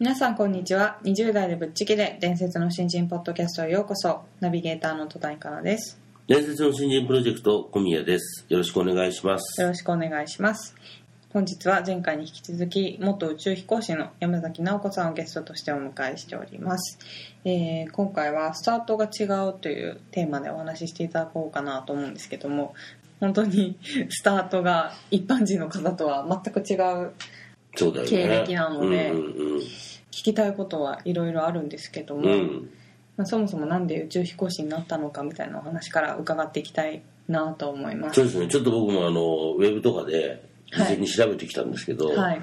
皆さんこんにちは。20代でぶっちぎれ伝説の新人ポッドキャストへようこそ。ナビゲーターの戸谷からです。伝説の新人プロジェクト小宮です。よろしくお願いします。よろしくお願いします。本日は前回に引き続き元宇宙飛行士の山崎直子さんをゲストとしてお迎えしております、えー今回はスタートが違うというテーマでお話ししていただこうかなと思うんですけども本当に スタートが一般人の方とは全く違う経歴なので。うん聞きたいことはいろいろあるんですけども、うん。うんまあ、そもそもなんで宇宙飛行士になったのかみたいなお話から伺っていきたいなと思います。そうですね。ちょっと僕もあのウェブとかで事前に調べてきたんですけど、はい、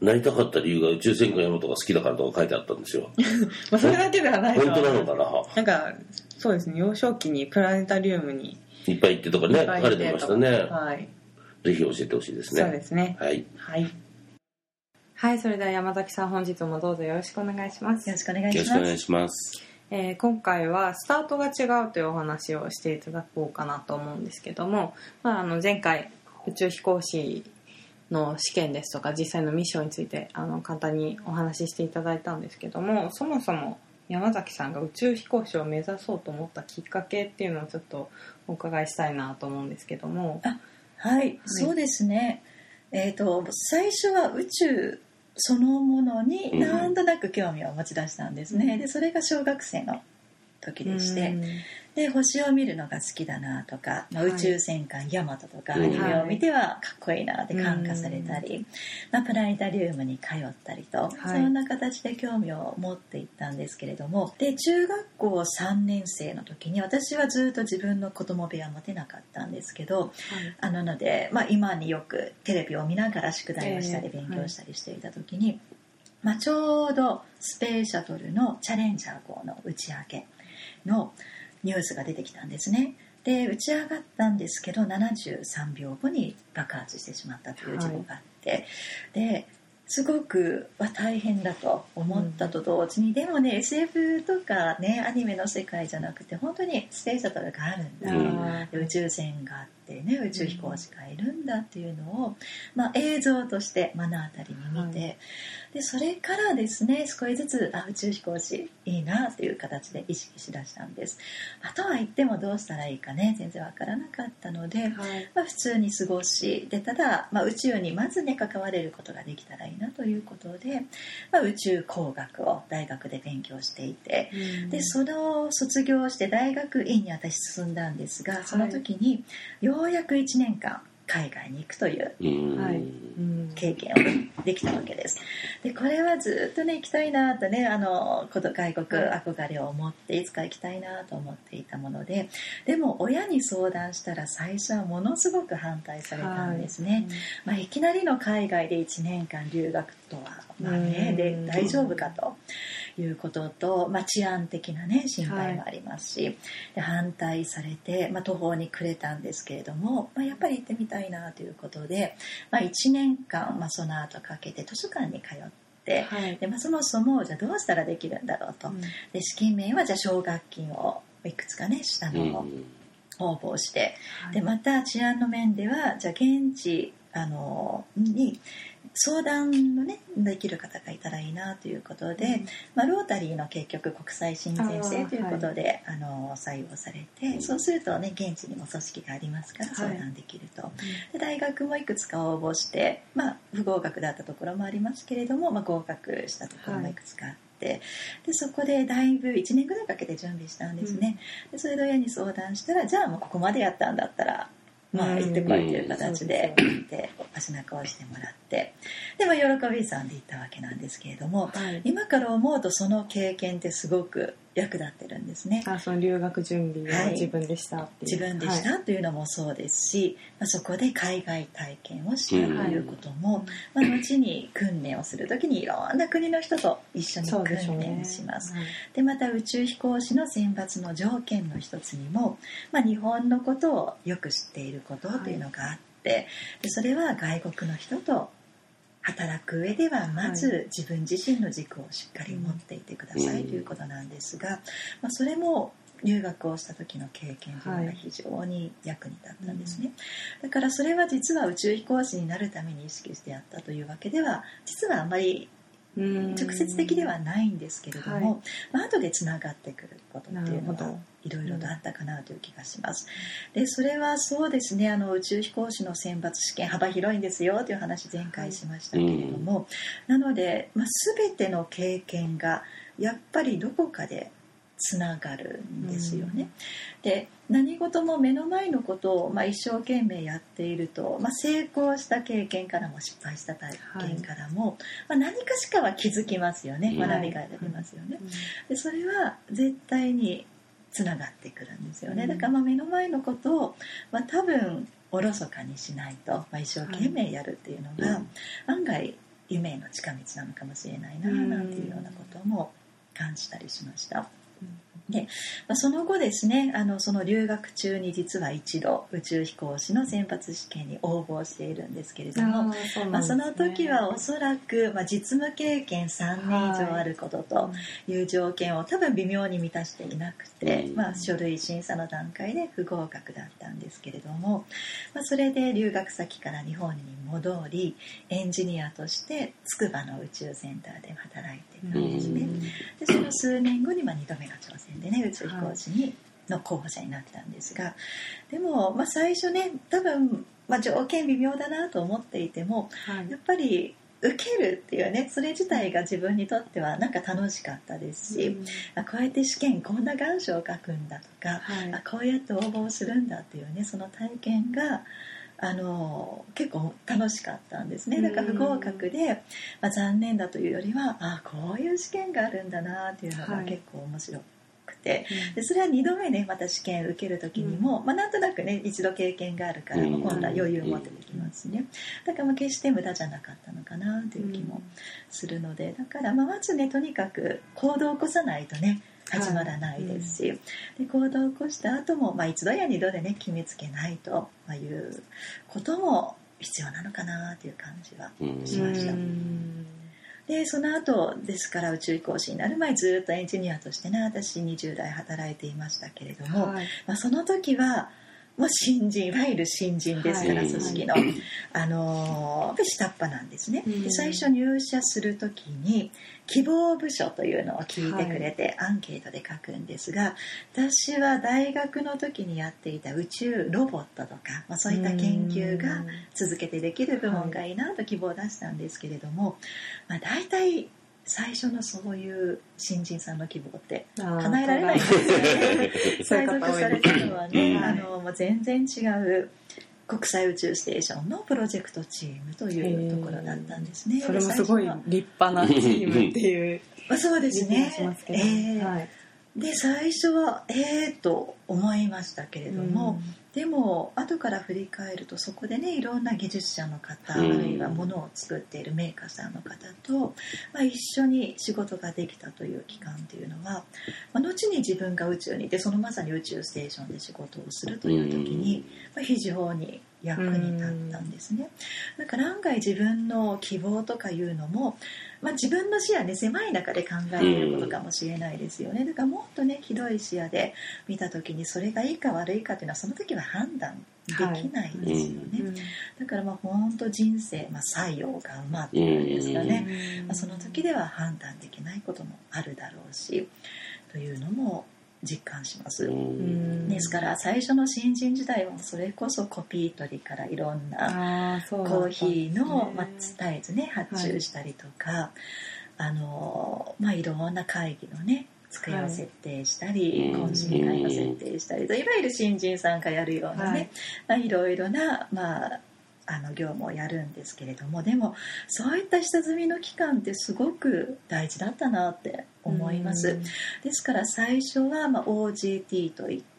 なりたかった理由が宇宙戦艦ヤマトが好きだからとか書いてあったんですよ。まあ、それだけではない本当なのかな？なんかそうですね。幼少期にプラネタリウムにいっぱい行ってとかね書かれてましたね、はい。ぜひ教えてほしいですね。そうですね。はい。はいはいそれでは山崎さん本日もどうぞよろしくお願いしますよろしくお願いしよろしくお願います。しますえー今回はスタートが違うというお話をしていただこうかなと思うんですけども、まあ、あの前回宇宙飛行士の試験ですとか実際のミッションについてあの簡単にお話ししていただいたんですけどもそもそも山崎さんが宇宙飛行士を目指そうと思ったきっかけっていうのをちょっとお伺いしたいなと思うんですけどもはい、そうですね。えっ、と最初は宇宙そのものにうん。なんとなく興味を持ち出したんですね。でそれが小学生の時でして、うんで星を見るのが好きだなとか、まあ、はい。宇宙戦艦ヤマトとかアうん。ニメを見てはかっこいいなって感化されたり、まあ、プラネタリウムに通ったりと、い。そんな形で興味を持っていったんですけれどもで中学校3年生の時に私はずっと自分の子供部屋持てなかったんですけどあのので、まあ、今によくテレビを見ながら宿題をしたりええ勉強したりしていた時に、まあ、ちょうどスペースシャトルのチャレンジャー号の打ち上げのニュースが出てきたんですね。で打ち上がったんですけど73秒後に爆発してしまったという事故があって、ですごくは大変だと思ったと同時に、でもね SF とかねアニメの世界じゃなくて本当にスペースシャトルがあるんだ、うん。で宇宙船があってね宇宙飛行士がいるんだっていうのを、まあ、映像として目の当たりに見て、はでそれからですね少しずつあ宇宙飛行士いいなっていう形で意識しだしたんです。あとは言ってもどうしたらいいかね全然わからなかったので、はいまあ、普通に過ごしでただ、まあ、宇宙にまずね関われることができたらいいなということで、まあ、宇宙工学を大学で勉強していて。でその卒業して大学院に私進んだんですがその時にようやく1年間海外に行くという経験をできたわけです。でこれはずっとね行きたいなとねあのこと外国はい憧れを持っていつか行きたいなと思っていたものででも親に相談したら最初はものすごく反対されたんですね、まあ、いきなりの海外で1年間留学とは、まあね、うん。で大丈夫かということと、まあ、治安的な、ね、心配もありますし、で反対されて、まあ、途方に暮れたんですけれども、まあ、やっぱり行ってみたいなということで、まあ、1年間、まあ、その後かけて図書館に通って。はい。でまあ、そもそもじゃあどうしたらできるんだろうと、うん。で資金面はじゃあ奨学金をいくつかねしたうの応募して、でまた治安の面ではじゃあ現地あのに相談のねできる方がいたらいいなということで、うん。まあ、ロータリーの結局国際親善制ということであ、の採用されて、うんそうするとね現地にも組織がありますから相談できると、で大学もいくつか応募して、まあ、不合格だったところもありますけれども、まあ、合格したところもい。くつかあって、でそこでだいぶ1年ぐらいかけて準備したんですね、でそれで親に相談したらじゃあもうここまでやったんだったらまあうん行ってこいという形でうん行ってお背中を押してもらって。てでも喜びさんで行ったわけなんですけれども、はい。今から思うとその経験ってすごく役立ってるんですね。あその留学準備は自分でしたっていう、自分でしたというのもそうですし、まあ、そこで海外体験をしたということも、まあ、後に訓練をする時にいろんな国の人と一緒に訓ね。練します。はい。でまた宇宙飛行士の選抜の条件の一つにも、まあ、日本のことをよく知っていることというのがあって、でそれは外国の人と働く上ではまはず自分自身の軸をしっかり持っていてくださいうん。ということなんですが、まあ、それも留学をした時の経験というのが非常に役に立ったんですね、だからそれは実は宇宙飛行士になるために意識してやったというわけでは実はあまりうん直接的ではないんですけれども、はい。まあ後でつながってくることっていうのがいろいろとあったかなという気がします。でそれはそうですねあの宇宙飛行士の選抜試験幅広いんですよという話前回しましたけれども、なので、まあ、全ての経験がやっぱりどこかでつながるんですよね。で何事も目の前のことを、まあ、一生懸命やっていると、まあ、成功した経験からも失敗した体験からも、まあ、何かしかは気づきますよねうん学びが出ますよね。うんでそれは絶対につながってくるんですよね。うんだからまあ目の前のことを、まあ、多分おろそかにしないと、まあ、一生懸命やるっていうのが、うん案外夢への近道なのかもしれないななんていうようなことも感じたりしました。Mm-hmm. で、まあ、その後ですねあのその留学中に実は一度宇宙飛行士の選抜試験に応募しているんですけれども、そうまあ、その時はおそらく、まあ、実務経験3年以上あることとい。う条件を多分微妙に満たしていなくて、うん。まあ、書類審査の段階で不合格だったんですけれども、まあ、それで留学先から日本に戻りエンジニアとして筑波の宇宙センターで働いていたんですね。でその数年後にまあ2度目の挑戦でね。宇宙飛行士に、の候補者になったんですがでも、まあ、最初ね多分、まあ、条件微妙だなと思っていてもはい。やっぱり受けるっていうねそれ自体が自分にとってはなんか楽しかったですし、うん。あこうやって試験こんな願書を書くんだとか、はい。あこうやって応募をするんだっていうねその体験があの結構楽しかったんですね。だから不合格で、まあ、残念だというよりはあこういう試験があるんだなっていうのがはい。結構面白くて、でそれは2度目ねまた試験受ける時にも、まあ、なんとなくね一度経験があるから、うん。もう今度は余裕を持ってできますしねだからまあ決して無駄じゃなかったのかなという気もするので。だからまあまずねとにかく行動を起こさないとね始まらないですし、で行動を起こした後も、まあ、一度や二度でね決めつけないということも必要なのかなという感じはうんしました。うんでその後ですから宇宙飛行士になる前ずっとエンジニアとしてね私20代働いていましたけれども、はい。まあ、その時はもう新人いわゆる新人ですから、はい。組織の、あの下っ端なんですね、うん。で最初入社する時に希望部署というのを聞いてくれて、アンケートで書くんですが私は大学の時にやっていた宇宙ロボットとか、まあ、そういった研究が続けてできる部門がいいなと希望を出したんですけれども、まあ、大体最初のそういう新人さんの希望って叶えられない。んですよね。配属されたのはね、はいあのもう全然違う国際宇宙ステーションのプロジェクトチームというところだったんですね。それもすごい立派なチームっていう まあそうですね。す。けど、えー。はい。で最初はええと思いましたけれども、でも後から振り返るとそこでねいろんな技術者の方、うん。あるいはものを作っているメーカーさんの方と、まあ、一緒に仕事ができたという期間っていうのは、まあ、後に自分が宇宙にいてそのまさに宇宙ステーションで仕事をするという時に、まあ、非常に役に立ったんですね。だから案外自分の希望とかいうのも、まあ、自分の視野ね狭い中で考えていることかもしれないですよね。だからもっとね広い視野で見た時にそれがいいか悪いかっていうのはその時は判断できないですよね、うん。だからまあ本当人生、まあ、作用が馬っていうんですかね、うん。まあ、その時では判断できないこともあるだろうしというのも実感します。うん。ですから最初の新人時代はそれこそコピー取りからいろんなコーヒーの、ねまあ、伝えずね発注したりとか、あのまあいろんな会議のね机を設定したり、はい。懇親会を設定したりといわゆる新人さんがやるようなね、はいい。まあ、いろいろな、まあ、あの業務をやるんですけれどもでもそういった下積みの期間ってすごく大事だったなって思います。ですから最初はまあ OGT といって、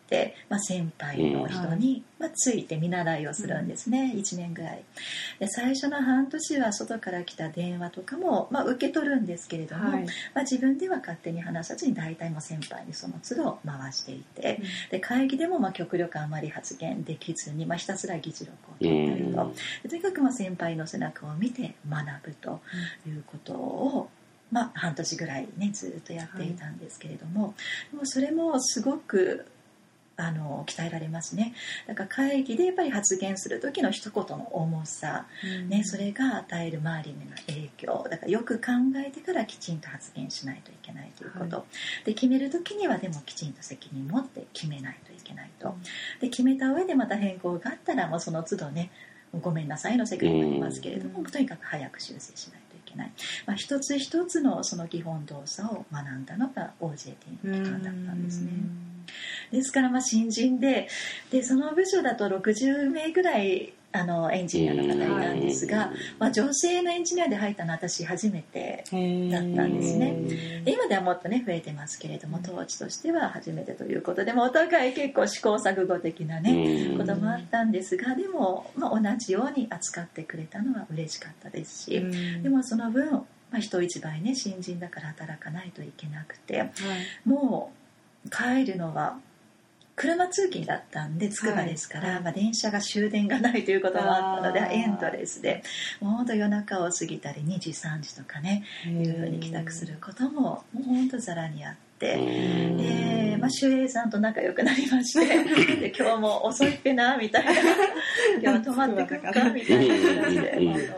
まあ、先輩の人にまあついて見習いをするんですね、1年ぐらい。で最初の半年は外から来た電話とかもまあ受け取るんですけれども、はい。まあ、自分では勝手に話さずに大体もう先輩にその都度回していてで会議でもまあ極力あまり発言できずに、まあ、ひたすら議事録を取ったりと、でとにかくまあ先輩の背中を見て学ぶということを、まあ、半年ぐらいねずっとやっていたんですけれども、でもそれもすごくあの鍛えられますね。だから会議でやっぱり発言する時の一言の重さ、ね、それが与える周りへの影響。だからよく考えてからきちんと発言しないといけないということ、はで決める時にはでもきちんと責任持って決めないといけないと。で決めた上でまた変更があったらもうその都度ねごめんなさいの責任もありますけれども、うん。とにかく早く修正しないといけない、まあ、一つ一つのその基本動作を学んだのが OJT の期間だったんですね。ですからまあ新人ででその部署だと60名ぐらいあのエンジニアの方いたんですが、まあ、女性のエンジニアで入ったのは私初めてだったんですね。で今ではもっとね増えてますけれども当時としては初めてということでもお互い結構試行錯誤的なねうん。こともあったんですがでも、まあ、同じように扱ってくれたのは嬉しかったですし、でもその分、まあ、人一倍ね新人だから働かないといけなくてもう帰るのは車通勤だったんでつくばですから、はいまあ、電車が終電がないということもあったのでエンドレスでもうほんと夜中を過ぎたり2時3時とかねいうふうに帰宅することももうほんとざらにあって。で、まあ、守衛さんと仲良くなりまして で今日も遅いってなみたいな。今日は泊まってくるかみたいな感じで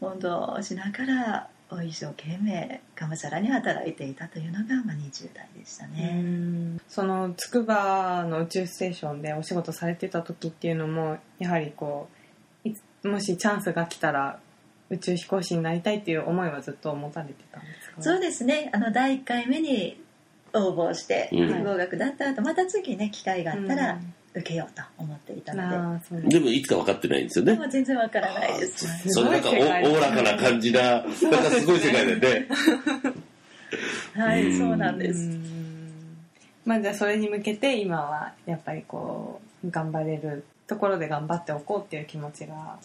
本当しながら一生懸命がむしゃらに働いていたというのが、まあ、20代でしたね。その筑波の宇宙ステーションでお仕事されてた時っていうのもやはりこうもしチャンスが来たら宇宙飛行士になりたいっていう思いはずっと持たれてたんですか？そうですね。あの第1回目に応募してうん。合格だった後また次ね機会があったら受けようと思っていたので、でもいつか分かってないんですよね。でも全然わからないです。すそれなんかおおおらかな感じな、なんかすごい世界だよね。はい、そうなんです。うんまあじゃあそれに向けて今はやっぱりこう頑張れるところで頑張っておこうっていう気持ちが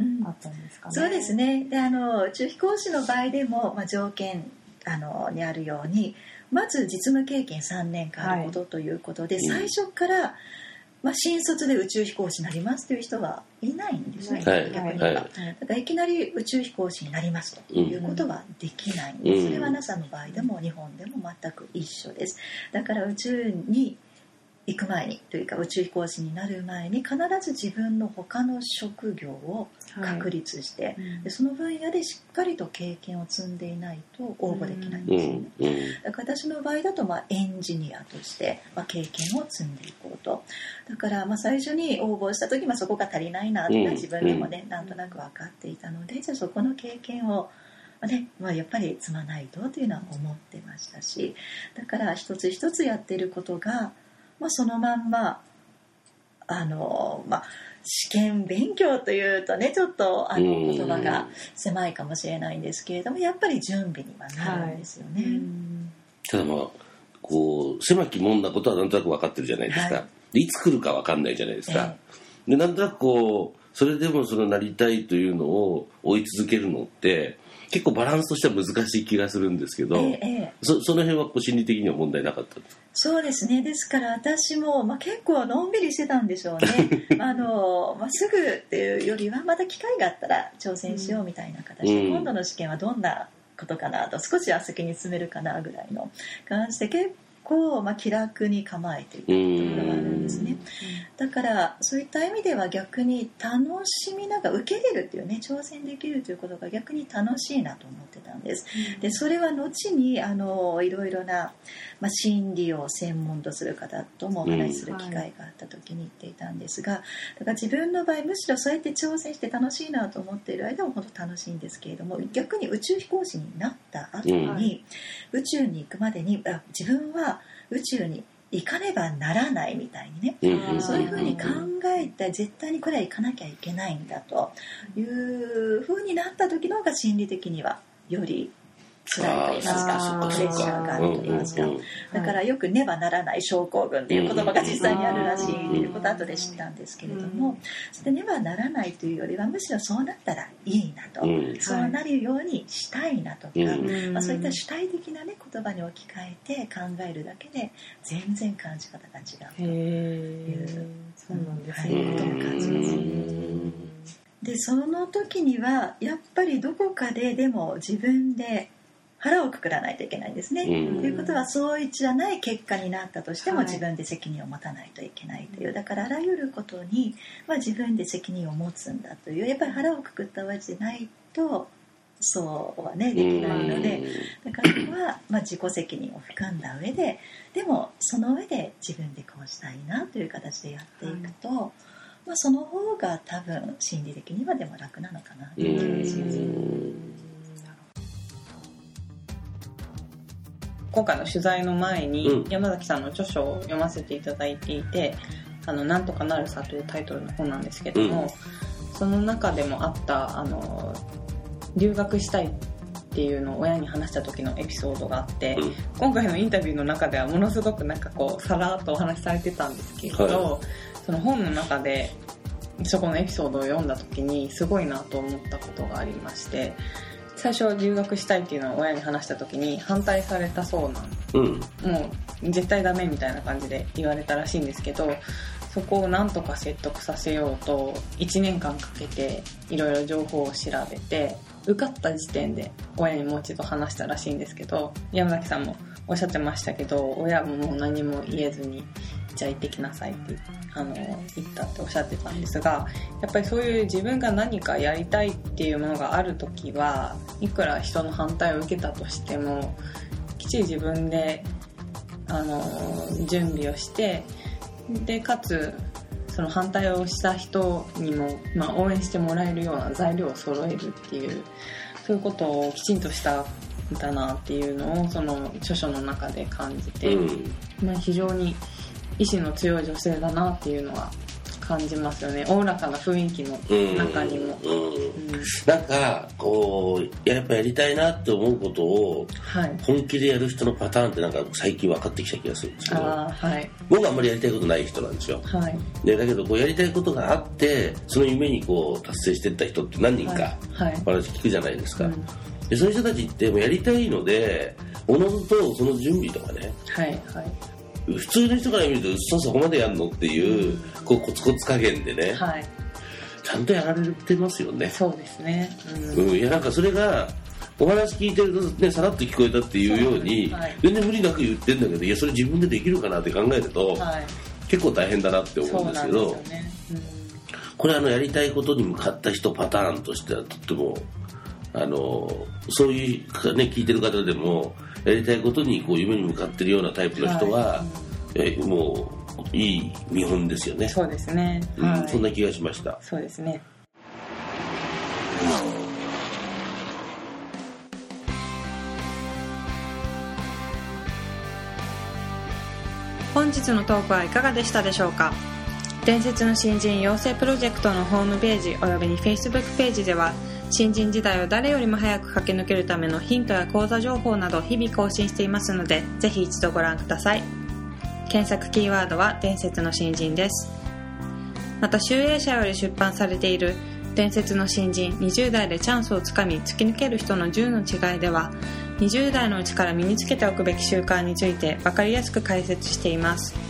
うんあったんですかね。そうですねであの宇宙飛行士の場合でも、まあ、条件あのにあるようにまず実務経験3年間あることということで、い最初から、まあ、新卒で宇宙飛行士になりますという人はいないんですね、はい。逆に言えば、はい。だからいきなり宇宙飛行士になりますということはできない。んです、うん。それは NASA の場合でも日本でも全く一緒です。だから宇宙に行く前にというか宇宙飛行士になる前に必ず自分の他の職業を確立して、うんでその分野でしっかりと経験を積んでいないと応募できないんうですよね。ん。うん。だから私の場合だとまあエンジニアとしてまあ経験を積んでいこうとだからまあ最初に応募した時まあそこが足りないなって自分でもねなんとなく分かっていたのでじゃあそこの経験をまあねまあ、やっぱり積まないとというのは思ってましたしだから一つ一つやってることが、まあ、そのまんまあの、まあ、試験勉強というとねちょっとあのうん言葉が狭いかもしれないんですけれどもやっぱり準備にはなるんですよね。うんただまあ、こう、狭きもんなことはなんとなく分かってるじゃないですか。はいでいつ来るか分かんないじゃないですか。で、なんとなくこう、それでもそのなりたいというのを追い続けるのって、結構バランスとしては難しい気がするんですけど、ええええ。そその辺はこう心理的には問題なかったんですか？そうですね。ですから私も、まあ、結構のんびりしてたんでしょうね。あの、まあ、すぐっていうよりはまた機会があったら挑戦しようみたいな形で、うん。今度の試験はどんなことかなと少しは先に進めるかなぐらいの感じで結構、まあ、気楽に構えていたところがあるんですね。だからそういった意味では逆に楽しみながら受け入れるっていうね挑戦できるということが逆に楽しいなと思ってたんです。でそれは後にあのいろいろな、まあ、心理を専門とする方ともお話しする機会があった時に言っていたんですが、だから自分の場合むしろそうやって挑戦して楽しいなと思っている間も本当楽しいんですけれども逆に宇宙飛行士になった後に、うん。宇宙に行くまでにあ自分は宇宙に行かねばならないみたいにね。そういうふうに考えて絶対にこれは行かなきゃいけないんだというふうになった時の方が心理的にはより辛いと言いますか？プレッシャーがあると言いますか？うんうんうんだからよくねばならない症候群っていう言葉が実際にあるらしいということを後で知ったんですけれどもそれでねばならないというよりはむしろそうなったらいいなと。うん。そうなるようにしたいなとか、うん。まあ、そういった主体的な、ね、言葉に置き換えて考えるだけで全然感じ方が違う。へえそうなんですね、はいことも感じます？でその時にはやっぱりどこかででも自分で腹をくくらないといけないんですね。うん。ということはそうじゃない結果になったとしてもはい。自分で責任を持たないといけないという。だからあらゆることには自分で責任を持つんだという。やっぱり腹をくくったわけじゃないとそうはねできないので。だからここはまあ自己責任を含んだ上ででもその上で自分でこうしたいなという形でやっていくと、まあ、その方が多分心理的にはでも楽なのかなとういう気がします。今回の取材の前にうん。山崎さんの著書を読ませていただいていて「あのなんとかなるさ」というタイトルの本なんですけども、その中でもあったあの留学したいっていうのを親に話した時のエピソードがあって、うん。今回のインタビューの中ではものすごくなんかこうさらっとお話しされてたんですけれど、はその本の中でそこのエピソードを読んだ時にすごいなと思ったことがありまして最初留学したいっていうのを親に話した時に反対されたそうなん。うん。もう絶対ダメみたいな感じで言われたらしいんですけどそこをなんとか説得させようと1年間かけていろいろ情報を調べて受かった時点で親にもう一度話したらしいんですけど山崎さんもおっしゃってましたけど親ももう何も言えずにじゃあ行ってきなさいってあの言ったっておっしゃってたんですがやっぱりそういう自分が何かやりたいっていうものがある時はいくら人の反対を受けたとしてもきちり自分であの準備をしてでかつその反対をした人にも、まあ、応援してもらえるような材料を揃えるっていうそういうことをきちんとしたんだなっていうのをその著書の中で感じて、うん。まあ、非常に意志の強い女性だなっていうのは感じますよね。おおらかな雰囲気のうん。中にも。うん。うん。なんかこうやっぱやりたいなって思うことをはい。本気でやる人のパターンってなんか最近分かってきた気がするんですけど。はい。僕はあんまりやりたいことない人なんですよ。はい。でだけどこうやりたいことがあってその夢にこう達成していった人って何人かはい。お話聞くじゃないですか、うん。でそういう人たちってもうやりたいのでおのずとその準備とかねはいはい普通の人から見るとそうそこまでやんのっていうこうコツコツ加減でねはい。ちゃんとやられてますよね。そうですね。うん。うん、いやなんかそれがお話聞いてるとねさらっと聞こえたっていうようにはい。全然無理なく言ってんだけどいやそれ自分でできるかなって考えると、はい。結構大変だなって思そううんですけどよね、これあのやりたいことに向かった人パターンとしてはとってもあのそういうかね聞いてる方でもやりたいことにこう夢に向かってるようなタイプの人は、はえもういい見本ですよね、そうですね、うんはい。そんな気がしました。そうですね。本日のトークはいかがでしたでしょうか？伝説の新人養成プロジェクトのホームページおよびに Facebook ページでは新人時代を誰よりも早く駆け抜けるためのヒントや講座情報など日々更新していますのでぜひ一度ご覧ください。検索キーワードは伝説の新人です。また集英社より出版されている伝説の新人20代でチャンスをつかみ突き抜ける人の10の違いでは20代のうちから身につけておくべき習慣について分かりやすく解説しています。